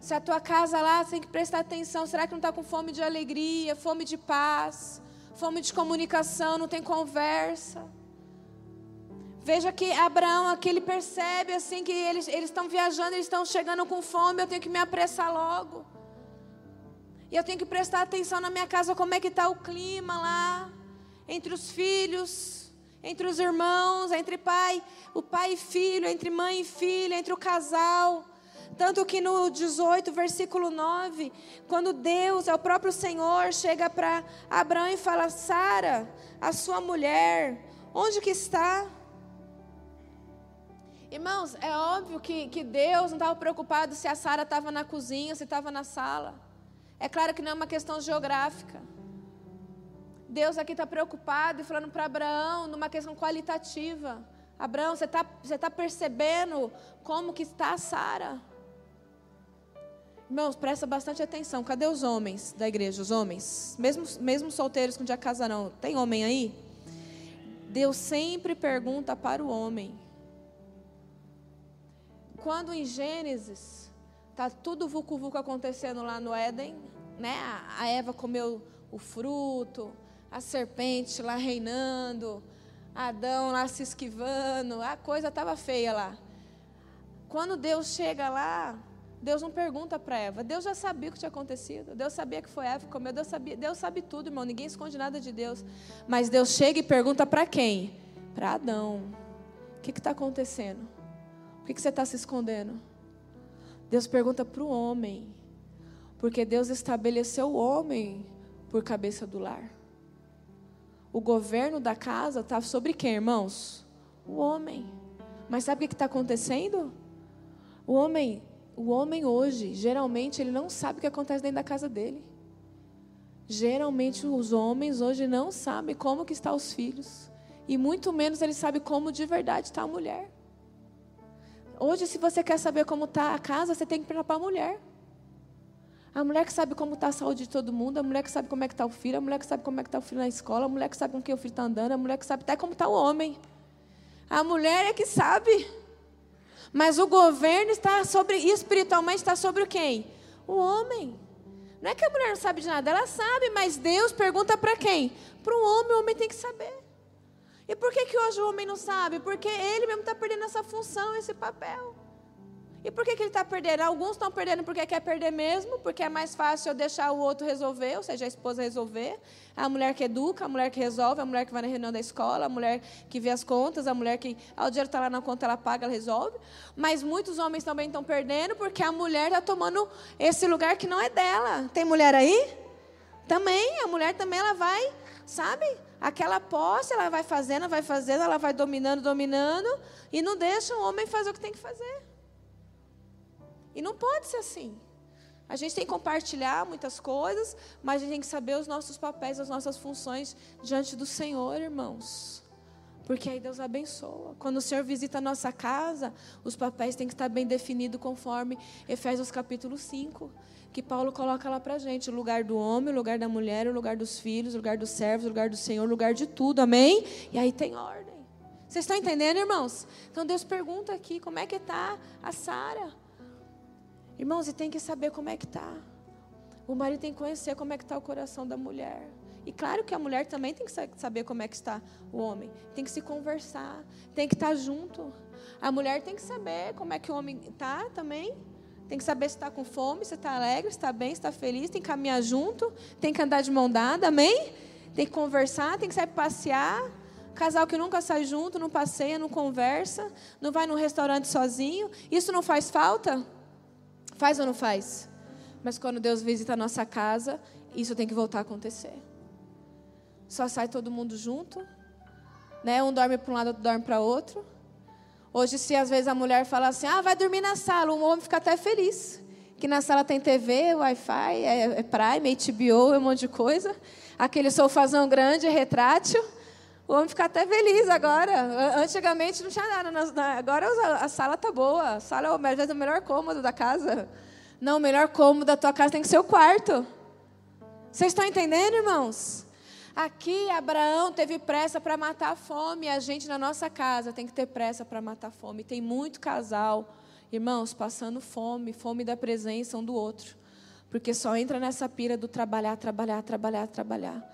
Se a tua casa lá, você tem que prestar atenção. Será que não está com fome de alegria, fome de paz, fome de comunicação, não tem conversa? Veja que Abraão aqui ele percebe assim que eles estão viajando, eles estão chegando com fome, eu tenho que me apressar logo. E eu tenho que prestar atenção na minha casa como é que está o clima lá, entre os filhos, entre os irmãos, entre pai, o pai e filho, entre mãe e filha, entre o casal. Tanto que no 18, versículo 9, quando Deus, é o próprio Senhor, chega para Abraão e fala: Sara, a sua mulher, onde que está? Irmãos, é óbvio que, que Deus não estava preocupado se a Sara estava na cozinha, se estava na sala. É claro que não é uma questão geográfica. Deus aqui está preocupado e falando para Abraão numa questão qualitativa. Abraão, você está você tá percebendo como que está a Sara? Irmãos, presta bastante atenção. Cadê os homens da igreja? Os homens? Mesmo, mesmo solteiros que um dia casarão. Tem homem aí? Deus sempre pergunta para o homem. Quando em Gênesis tá tudo vucu vucu acontecendo lá no Éden, né? A Eva comeu o fruto, a serpente lá reinando, Adão lá se esquivando, a coisa estava feia lá. Quando Deus chega lá, Deus não pergunta para Eva. Deus já sabia o que tinha acontecido. Deus sabia que foi Eva que comeu. Deus, sabia, Deus sabe tudo, irmão. Ninguém esconde nada de Deus. Mas Deus chega e pergunta para quem? Para Adão. O que está acontecendo? Por que você está se escondendo? Deus pergunta para o homem, porque Deus estabeleceu o homem por cabeça do lar. O governo da casa está sobre quem, irmãos? O homem. Mas sabe o que está acontecendo? O homem, o homem hoje, geralmente, ele não sabe o que acontece dentro da casa dele. Geralmente os homens hoje não sabem como que estão os filhos. E muito menos ele sabe como de verdade está a mulher. Hoje, se você quer saber como está a casa, você tem que perguntar para a mulher. A mulher que sabe como está a saúde de todo mundo, a mulher que sabe como é que está o filho, a mulher que sabe como é que está o filho na escola, a mulher que sabe com quem o filho está andando, a mulher que sabe até como está o homem. A mulher é que sabe. Mas o governo está sobre, espiritualmente está sobre quem? O homem. Não é que a mulher não sabe de nada, ela sabe, mas Deus pergunta para quem? Para o homem, o homem tem que saber. E por que, que hoje o homem não sabe? Porque ele mesmo está perdendo essa função, esse papel. E por que, que ele está perdendo? Alguns estão perdendo porque quer perder mesmo, porque é mais fácil eu deixar o outro resolver, ou seja, a esposa resolver. A mulher que educa, a mulher que resolve, a mulher que vai na reunião da escola, a mulher que vê as contas, a mulher que, ao dinheiro está lá na conta, ela paga, ela resolve. Mas muitos homens também estão perdendo porque a mulher está tomando esse lugar que não é dela. Tem mulher aí? Também, a mulher também ela vai, sabe? Aquela posse, ela vai fazendo, vai fazendo, ela vai dominando, dominando, e não deixa o homem fazer o que tem que fazer. E não pode ser assim. A gente tem que compartilhar muitas coisas, mas a gente tem que saber os nossos papéis, as nossas funções diante do Senhor, irmãos. Porque aí Deus abençoa. Quando o Senhor visita a nossa casa, os papéis têm que estar bem definidos conforme Efésios capítulo 5, que Paulo coloca lá para gente: o lugar do homem, o lugar da mulher, o lugar dos filhos, o lugar dos servos, o lugar do Senhor, o lugar de tudo, amém? E aí tem ordem. Vocês estão entendendo, irmãos? Então Deus pergunta aqui: como é que está a Sara? Irmãos, e tem que saber como é que está. O marido tem que conhecer como é que está o coração da mulher. E claro que a mulher também tem que saber como é que está o homem. Tem que se conversar, tem que estar junto. A mulher tem que saber como é que o homem está também. Tem que saber se está com fome, se está alegre, se está bem, se está feliz. Tem que caminhar junto, tem que andar de mão dada, amém? Tem que conversar, tem que sair passear. Casal que nunca sai junto, não passeia, não conversa, não vai no restaurante sozinho. Isso não faz falta? Faz ou não faz? Mas quando Deus visita a nossa casa, isso tem que voltar a acontecer só sai todo mundo junto, né? Um dorme para um lado, outro dorme para outro. Hoje, se às vezes a mulher fala assim, ah, vai dormir na sala, o homem fica até feliz. Que na sala tem TV, Wi-Fi, é, é Prime, HBO, é um monte de coisa. Aquele sofazão grande, retrátil. O homem fica até feliz agora. Antigamente não tinha nada. Agora a sala tá boa. A sala é o melhor cômodo da casa. Não, o melhor cômodo da tua casa tem que ser o quarto. Vocês estão entendendo, irmãos? Aqui Abraão teve pressa para matar a fome, a gente na nossa casa tem que ter pressa para matar a fome. Tem muito casal, irmãos, passando fome, fome da presença um do outro. Porque só entra nessa pira do trabalhar, trabalhar, trabalhar, trabalhar.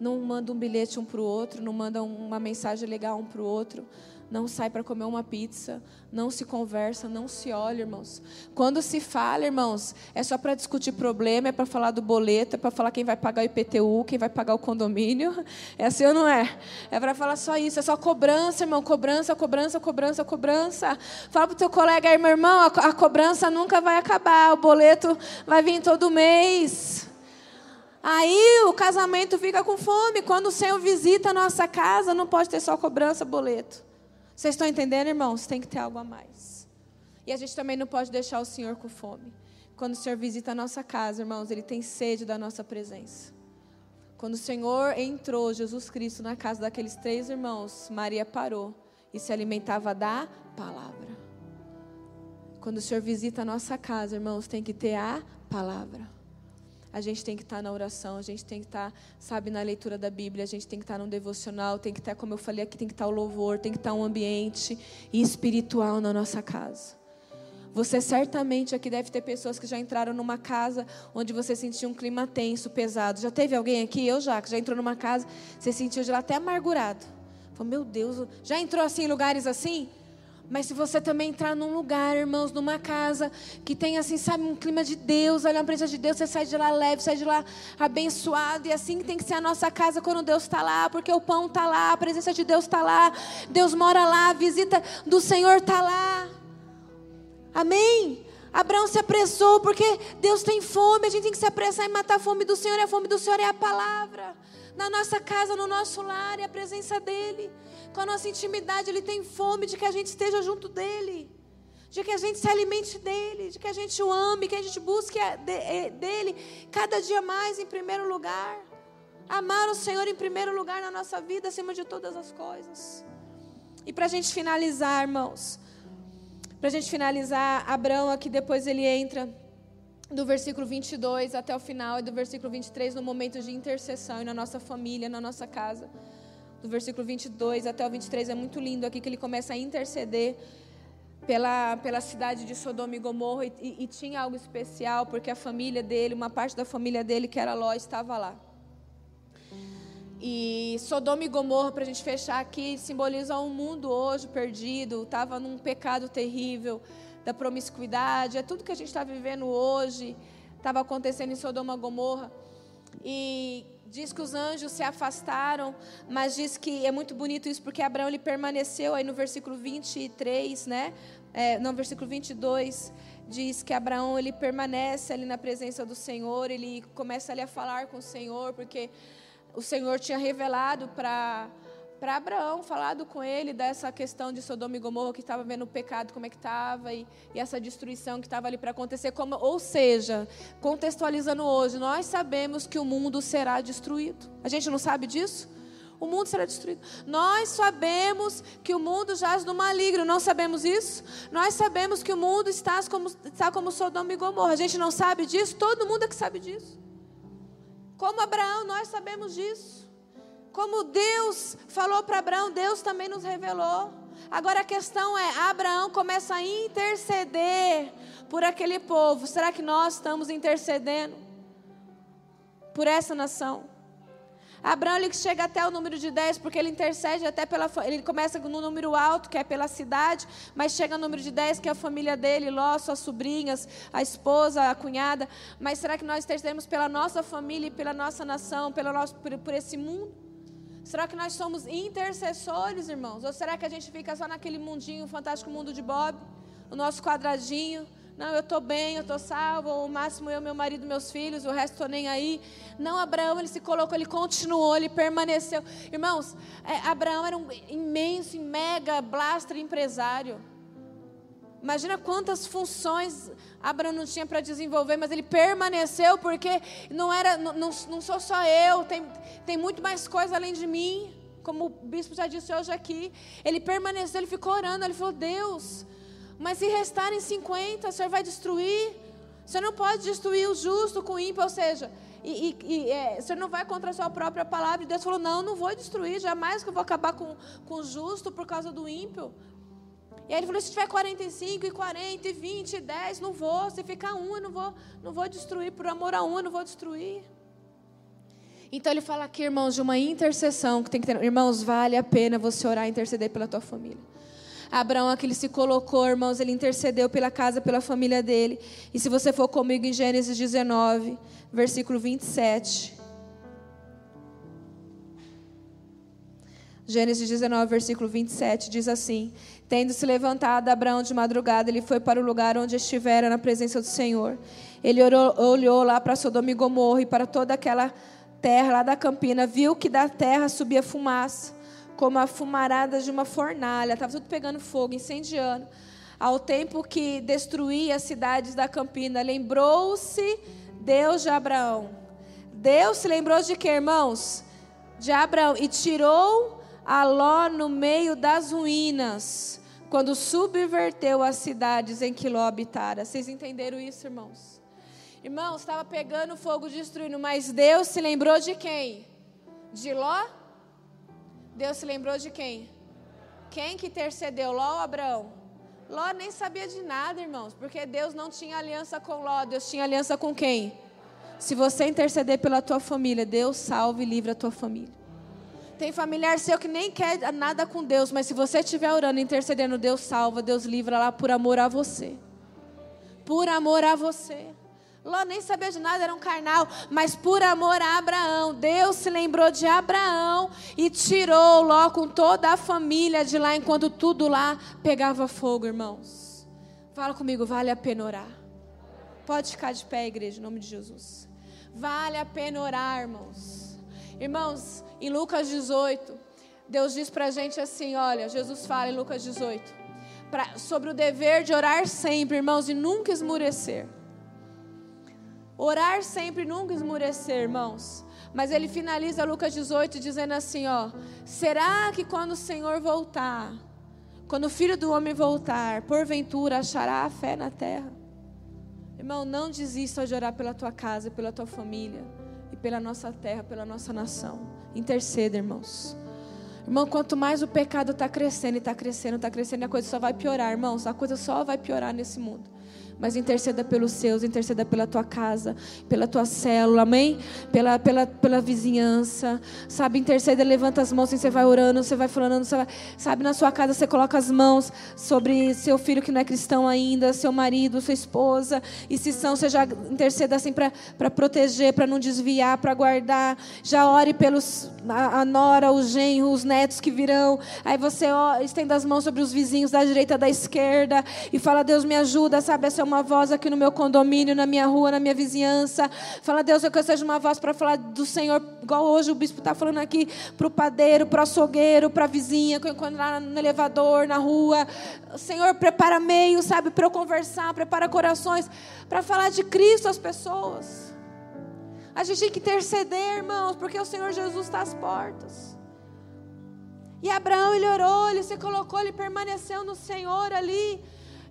Não manda um bilhete um para o outro, não manda uma mensagem legal um para o outro não sai para comer uma pizza, não se conversa, não se olha, irmãos. Quando se fala, irmãos, é só para discutir problema, é para falar do boleto, é para falar quem vai pagar o IPTU, quem vai pagar o condomínio. É assim ou não é? É para falar só isso, é só cobrança, irmão, cobrança, cobrança, cobrança, cobrança. Fala pro teu colega aí, meu irmão, a cobrança nunca vai acabar, o boleto vai vir todo mês. Aí o casamento fica com fome. Quando o Senhor visita a nossa casa, não pode ter só cobrança, boleto. Vocês estão entendendo, irmãos? Tem que ter algo a mais. E a gente também não pode deixar o Senhor com fome. Quando o Senhor visita a nossa casa, irmãos, Ele tem sede da nossa presença. Quando o Senhor entrou, Jesus Cristo, na casa daqueles três irmãos, Maria parou e se alimentava da palavra. Quando o Senhor visita a nossa casa, irmãos, tem que ter a palavra a gente tem que estar na oração, a gente tem que estar, sabe, na leitura da Bíblia, a gente tem que estar no devocional, tem que estar, como eu falei aqui, tem que estar o louvor, tem que estar um ambiente espiritual na nossa casa. Você certamente aqui deve ter pessoas que já entraram numa casa onde você sentiu um clima tenso, pesado. Já teve alguém aqui? Eu já, que já entrou numa casa, você sentiu já até amargurado. Falou, meu Deus, já entrou assim em lugares assim? Mas se você também entrar num lugar, irmãos, numa casa que tem assim, sabe, um clima de Deus, olha a presença de Deus, você sai de lá leve, sai de lá abençoado. E assim tem que ser a nossa casa quando Deus está lá, porque o pão está lá, a presença de Deus está lá, Deus mora lá, a visita do Senhor está lá. Amém? Abraão se apressou porque Deus tem fome, a gente tem que se apressar em matar a fome do Senhor, e a fome do Senhor é a palavra. Na nossa casa, no nosso lar, é a presença dEle com a nossa intimidade, Ele tem fome de que a gente esteja junto dEle, de que a gente se alimente dEle, de que a gente o ame, que a gente busque dEle cada dia mais em primeiro lugar. Amar o Senhor em primeiro lugar na nossa vida, acima de todas as coisas. E para a gente finalizar, irmãos, para a gente finalizar, Abraão aqui depois ele entra do versículo 22 até o final e do versículo 23 no momento de intercessão e na nossa família, na nossa casa do versículo 22 até o 23, é muito lindo aqui que ele começa a interceder pela, pela cidade de Sodoma e Gomorra e, e, e tinha algo especial porque a família dele, uma parte da família dele que era Ló, estava lá. E Sodoma e Gomorra, para a gente fechar aqui, simboliza um mundo hoje perdido, estava num pecado terrível da promiscuidade, é tudo que a gente está vivendo hoje, estava acontecendo em Sodoma e Gomorra. E diz que os anjos se afastaram, mas diz que é muito bonito isso porque Abraão ele permaneceu aí no versículo 23, né? É, no versículo 22 diz que Abraão ele permanece ali na presença do Senhor, ele começa ali a falar com o Senhor porque o Senhor tinha revelado para para Abraão, falado com ele dessa questão de Sodoma e Gomorra, que estava vendo o pecado, como é que estava, e, e, essa destruição que estava ali para acontecer. Como, ou seja, contextualizando hoje, nós sabemos que o mundo será destruído. A gente não sabe disso? o mundo será destruído. Nós sabemos que o mundo jaz no maligno, não sabemos isso? Nós sabemos que o mundo está como, está como Sodoma e Gomorra. A gente não sabe disso? Todo mundo é que sabe disso. Como Abraão, nós sabemos disso. Como Deus falou para Abraão, Deus também nos revelou. Agora a questão é: Abraão começa a interceder por aquele povo. Será que nós estamos intercedendo por essa nação? Abraão ele chega até o número de 10 porque ele intercede até pela ele começa no número alto, que é pela cidade, mas chega no número de 10 que é a família dele, Ló, suas sobrinhas, a esposa, a cunhada. Mas será que nós intercedemos pela nossa família e pela nossa nação, pelo nosso por, por esse mundo? Será que nós somos intercessores, irmãos? Ou será que a gente fica só naquele mundinho, fantástico mundo de Bob, o nosso quadradinho? Não, eu estou bem, eu estou salvo, o máximo eu, meu marido, meus filhos, o resto estou nem aí. Não, Abraão, ele se colocou, ele continuou, ele permaneceu. Irmãos, é, Abraão era um imenso, mega, blaster empresário. Imagina quantas funções Abraão não tinha para desenvolver, mas ele permaneceu porque não era, não, não, não sou só eu, tem, tem muito mais coisa além de mim. Como o bispo já disse hoje aqui, ele permaneceu, ele ficou orando, ele falou: Deus, mas se restarem 50, o Senhor vai destruir. O Senhor não pode destruir o justo com o ímpio, ou seja, e, e, e é, o Senhor não vai contra a sua própria palavra. E Deus falou: Não, não vou destruir, jamais que eu vou acabar com, com o justo por causa do ímpio. E aí ele falou: se tiver 45 e 40 e 20 e 10, não vou. Se ficar um, eu não vou, não vou destruir. Por amor a um, eu não vou destruir. Então ele fala aqui, irmãos, de uma intercessão que tem que ter. Irmãos, vale a pena você orar e interceder pela tua família. Abraão aqui ele se colocou, irmãos, ele intercedeu pela casa, pela família dele. E se você for comigo em Gênesis 19, versículo 27. Gênesis 19, versículo 27 diz assim: Tendo se levantado Abraão de madrugada, ele foi para o lugar onde estivera na presença do Senhor. Ele olhou, olhou lá para Sodoma e Gomorra e para toda aquela terra lá da campina, viu que da terra subia fumaça como a fumarada de uma fornalha, estava tudo pegando fogo, incendiando. Ao tempo que destruía as cidades da campina, lembrou-se Deus de Abraão. Deus se lembrou de quê, irmãos? De Abraão e tirou a Ló no meio das ruínas, quando subverteu as cidades em que Ló habitara. Vocês entenderam isso, irmãos? Irmãos, estava pegando fogo, destruindo, mas Deus se lembrou de quem? De Ló? Deus se lembrou de quem? Quem que intercedeu? Ló ou Abraão? Ló nem sabia de nada, irmãos, porque Deus não tinha aliança com Ló, Deus tinha aliança com quem? Se você interceder pela tua família, Deus salve e livra a tua família. Tem familiar seu que nem quer nada com Deus, mas se você estiver orando, intercedendo, Deus salva, Deus livra lá por amor a você. Por amor a você. Ló nem sabia de nada, era um carnal, mas por amor a Abraão, Deus se lembrou de Abraão e tirou Ló com toda a família de lá, enquanto tudo lá pegava fogo, irmãos. Fala comigo, vale a pena orar. Pode ficar de pé, igreja, em nome de Jesus. Vale a pena orar, irmãos. Irmãos, em Lucas 18, Deus diz pra gente assim: olha, Jesus fala em Lucas 18, pra, sobre o dever de orar sempre, irmãos, e nunca esmurecer. Orar sempre, nunca esmurecer, irmãos. Mas ele finaliza Lucas 18 dizendo assim, ó: Será que quando o Senhor voltar, quando o Filho do homem voltar, porventura achará a fé na terra? Irmão, não desista de orar pela tua casa, pela tua família e pela nossa terra, pela nossa nação. Interceda, irmãos. Irmão, quanto mais o pecado está crescendo e está crescendo, está crescendo, a coisa só vai piorar, irmãos. A coisa só vai piorar nesse mundo mas interceda pelos seus, interceda pela tua casa, pela tua célula, amém? Pela, pela, pela vizinhança, sabe? Interceda, levanta as mãos, e você vai orando, você vai falando, você vai, sabe? Na sua casa você coloca as mãos sobre seu filho que não é cristão ainda, seu marido, sua esposa, e se são, você já interceda assim para proteger, para não desviar, para guardar, já ore pelos, a, a nora, o genro, os netos que virão, aí você ó, estenda as mãos sobre os vizinhos da direita, da esquerda, e fala, Deus me ajuda, sabe? Essa é uma voz aqui no meu condomínio, na minha rua, na minha vizinhança. Fala, Deus, eu que eu seja uma voz para falar do Senhor, igual hoje o bispo está falando aqui, para o padeiro, para o açougueiro, para a vizinha, que eu encontrar no elevador, na rua. Senhor, prepara meio, sabe, para eu conversar, prepara corações, para falar de Cristo às pessoas. A gente tem que interceder, irmãos, porque o Senhor Jesus está às portas. E Abraão, ele orou, ele se colocou, ele permaneceu no Senhor ali.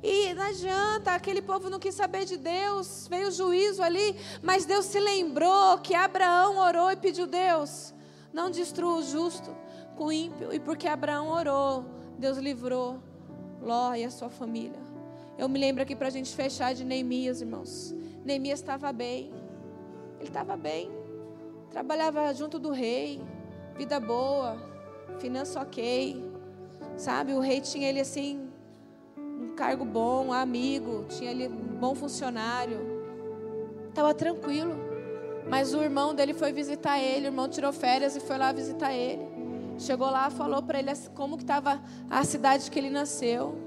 E não adianta, aquele povo não quis saber de Deus, veio o juízo ali, mas Deus se lembrou que Abraão orou e pediu Deus, não destrua o justo com o ímpio. E porque Abraão orou, Deus livrou Ló e a sua família. Eu me lembro aqui para a gente fechar de Neemias, irmãos. Neemias estava bem, ele estava bem, trabalhava junto do rei, vida boa, finança ok, sabe? O rei tinha ele assim cargo bom, amigo, tinha ali um bom funcionário. Estava tranquilo. Mas o irmão dele foi visitar ele, o irmão tirou férias e foi lá visitar ele. Chegou lá, falou para ele como que estava a cidade que ele nasceu,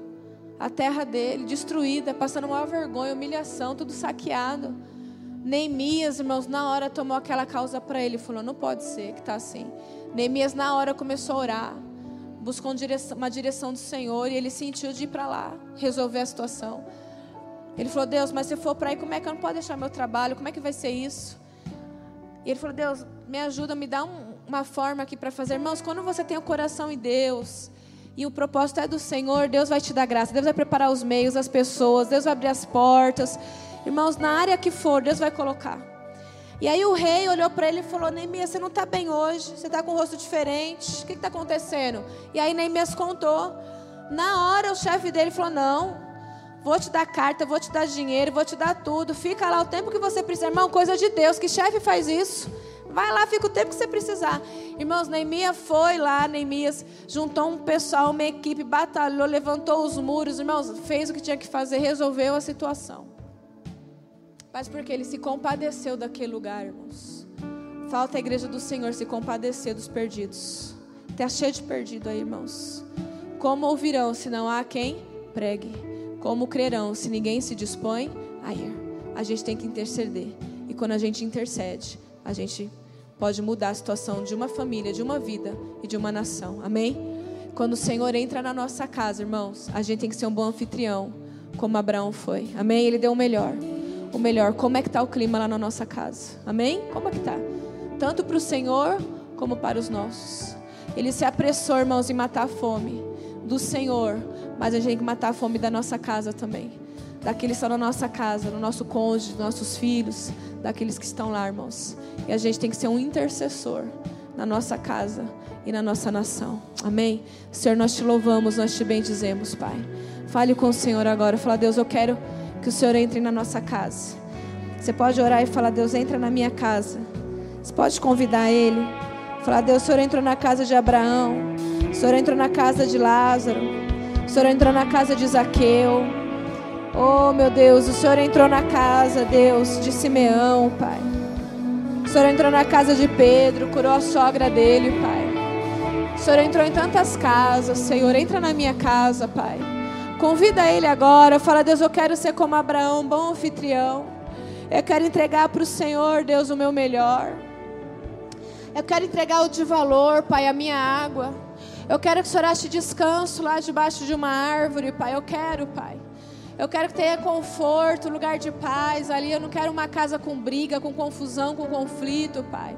a terra dele destruída, passando maior vergonha, humilhação, tudo saqueado. Neemias, irmãos, na hora tomou aquela causa para ele, falou: "Não pode ser que está assim". Neemias na hora começou a orar buscou uma direção do Senhor e ele sentiu de ir para lá, resolver a situação. Ele falou: Deus, mas se for para aí, como é que eu não posso deixar meu trabalho? Como é que vai ser isso? E ele falou: Deus, me ajuda, me dá um, uma forma aqui para fazer. Irmãos, quando você tem o coração em Deus e o propósito é do Senhor, Deus vai te dar graça, Deus vai preparar os meios, as pessoas, Deus vai abrir as portas. Irmãos, na área que for, Deus vai colocar. E aí o rei olhou para ele e falou: Neemias, você não está bem hoje, você está com um rosto diferente, o que está acontecendo? E aí Neemias contou. Na hora o chefe dele falou: Não, vou te dar carta, vou te dar dinheiro, vou te dar tudo, fica lá o tempo que você precisar. Irmão, coisa de Deus, que chefe faz isso? Vai lá, fica o tempo que você precisar. Irmãos, Neemias foi lá, Neemias juntou um pessoal, uma equipe, batalhou, levantou os muros, irmãos, fez o que tinha que fazer, resolveu a situação. Mas porque ele se compadeceu daquele lugar, irmãos. Falta a igreja do Senhor se compadecer dos perdidos. Está cheio de perdido aí, irmãos. Como ouvirão se não há quem pregue? Como crerão se ninguém se dispõe a ir? A gente tem que interceder. E quando a gente intercede, a gente pode mudar a situação de uma família, de uma vida e de uma nação. Amém? Quando o Senhor entra na nossa casa, irmãos, a gente tem que ser um bom anfitrião, como Abraão foi. Amém? Ele deu o melhor o melhor, como é que está o clima lá na nossa casa. Amém? Como é que está? Tanto para o Senhor como para os nossos. Ele se apressou, irmãos, em matar a fome do Senhor, mas a gente tem que matar a fome da nossa casa também. Daqueles que estão na nossa casa, no nosso cônjuge, dos nossos filhos, daqueles que estão lá, irmãos. E a gente tem que ser um intercessor na nossa casa e na nossa nação. Amém? Senhor, nós te louvamos, nós te bendizemos, Pai. Fale com o Senhor agora. Fala, Deus, eu quero que o Senhor entre na nossa casa. Você pode orar e falar: Deus, entra na minha casa. Você pode convidar Ele. Falar: Deus, o Senhor entrou na casa de Abraão. O Senhor entrou na casa de Lázaro. O Senhor entrou na casa de Zaqueu. Oh, meu Deus, o Senhor entrou na casa, Deus, de Simeão, Pai. O Senhor entrou na casa de Pedro, curou a sogra dele, Pai. O Senhor entrou em tantas casas, Senhor. Entra na minha casa, Pai. Convida ele agora. Fala, Deus, eu quero ser como Abraão, bom anfitrião. Eu quero entregar para o Senhor, Deus, o meu melhor. Eu quero entregar o de valor, Pai, a minha água. Eu quero que o Senhor ache descanso lá debaixo de uma árvore, Pai. Eu quero, Pai. Eu quero que tenha conforto, lugar de paz ali. Eu não quero uma casa com briga, com confusão, com conflito, Pai.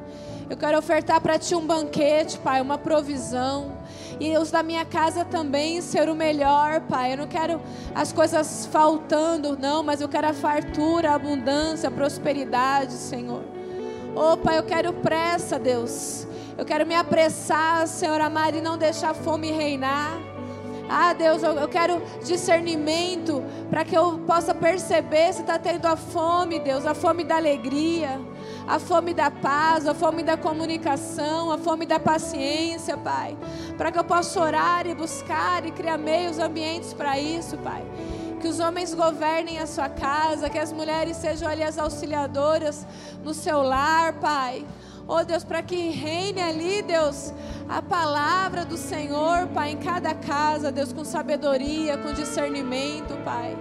Eu quero ofertar para Ti um banquete, Pai, uma provisão. E os da minha casa também ser o melhor, Pai. Eu não quero as coisas faltando, não, mas eu quero a fartura, a abundância, a prosperidade, Senhor. Oh, Pai, eu quero pressa, Deus. Eu quero me apressar, Senhor amado, e não deixar a fome reinar. Ah, Deus, eu, eu quero discernimento para que eu possa perceber se está tendo a fome, Deus, a fome da alegria, a fome da paz, a fome da comunicação, a fome da paciência, Pai. Para que eu possa orar e buscar e criar meios, ambientes para isso, Pai. Que os homens governem a sua casa, que as mulheres sejam ali as auxiliadoras no seu lar, Pai. Oh Deus, para que reine ali, Deus, a palavra do Senhor, Pai, em cada casa, Deus, com sabedoria, com discernimento, Pai.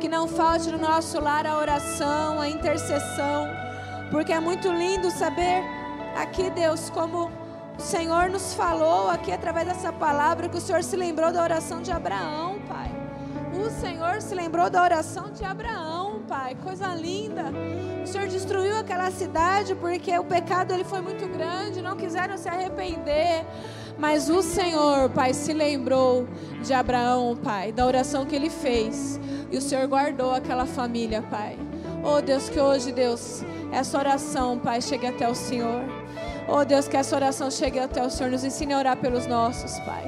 Que não falte no nosso lar a oração, a intercessão, porque é muito lindo saber aqui, Deus, como o Senhor nos falou aqui através dessa palavra, que o Senhor se lembrou da oração de Abraão, Pai. O Senhor se lembrou da oração de Abraão. Pai. Coisa linda. O Senhor destruiu aquela cidade porque o pecado ele foi muito grande, não quiseram se arrepender. Mas o Senhor, Pai, se lembrou de Abraão, Pai, da oração que ele fez. E o Senhor guardou aquela família, Pai. Oh Deus, que hoje, Deus, essa oração, Pai, chegue até o Senhor. Oh Deus, que essa oração chegue até o Senhor. Nos ensine a orar pelos nossos, Pai.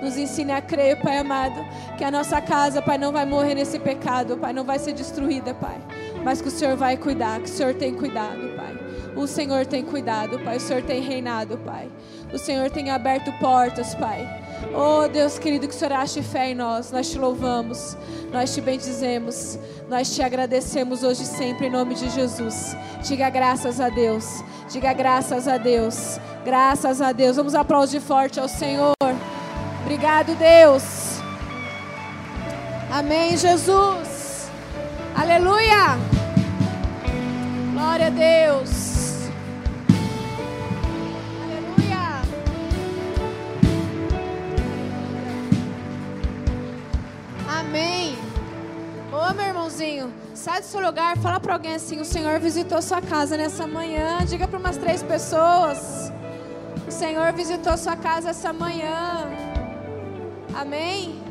Nos ensine a crer, Pai amado, que a nossa casa, Pai, não vai morrer nesse pecado, Pai, não vai ser destruída, Pai. Mas que o Senhor vai cuidar, que o Senhor tem cuidado, Pai. O Senhor tem cuidado, Pai. O Senhor tem reinado, Pai. O Senhor tem aberto portas, Pai. Oh Deus querido, que o Senhor ache fé em nós. Nós te louvamos, nós te bendizemos, nós te agradecemos hoje e sempre em nome de Jesus. Diga graças a Deus, diga graças a Deus, graças a Deus. Vamos aplaudir forte ao Senhor. Obrigado, Deus. Amém, Jesus. Aleluia. Glória a Deus. Amém. Ô meu irmãozinho, sai do seu lugar, fala para alguém assim: o Senhor visitou sua casa nessa manhã. Diga para umas três pessoas: o Senhor visitou sua casa essa manhã. Amém.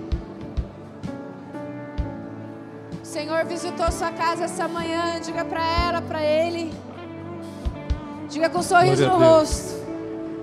O Senhor visitou sua casa essa manhã. Diga para ela, para ele. Diga com um sorriso no rosto.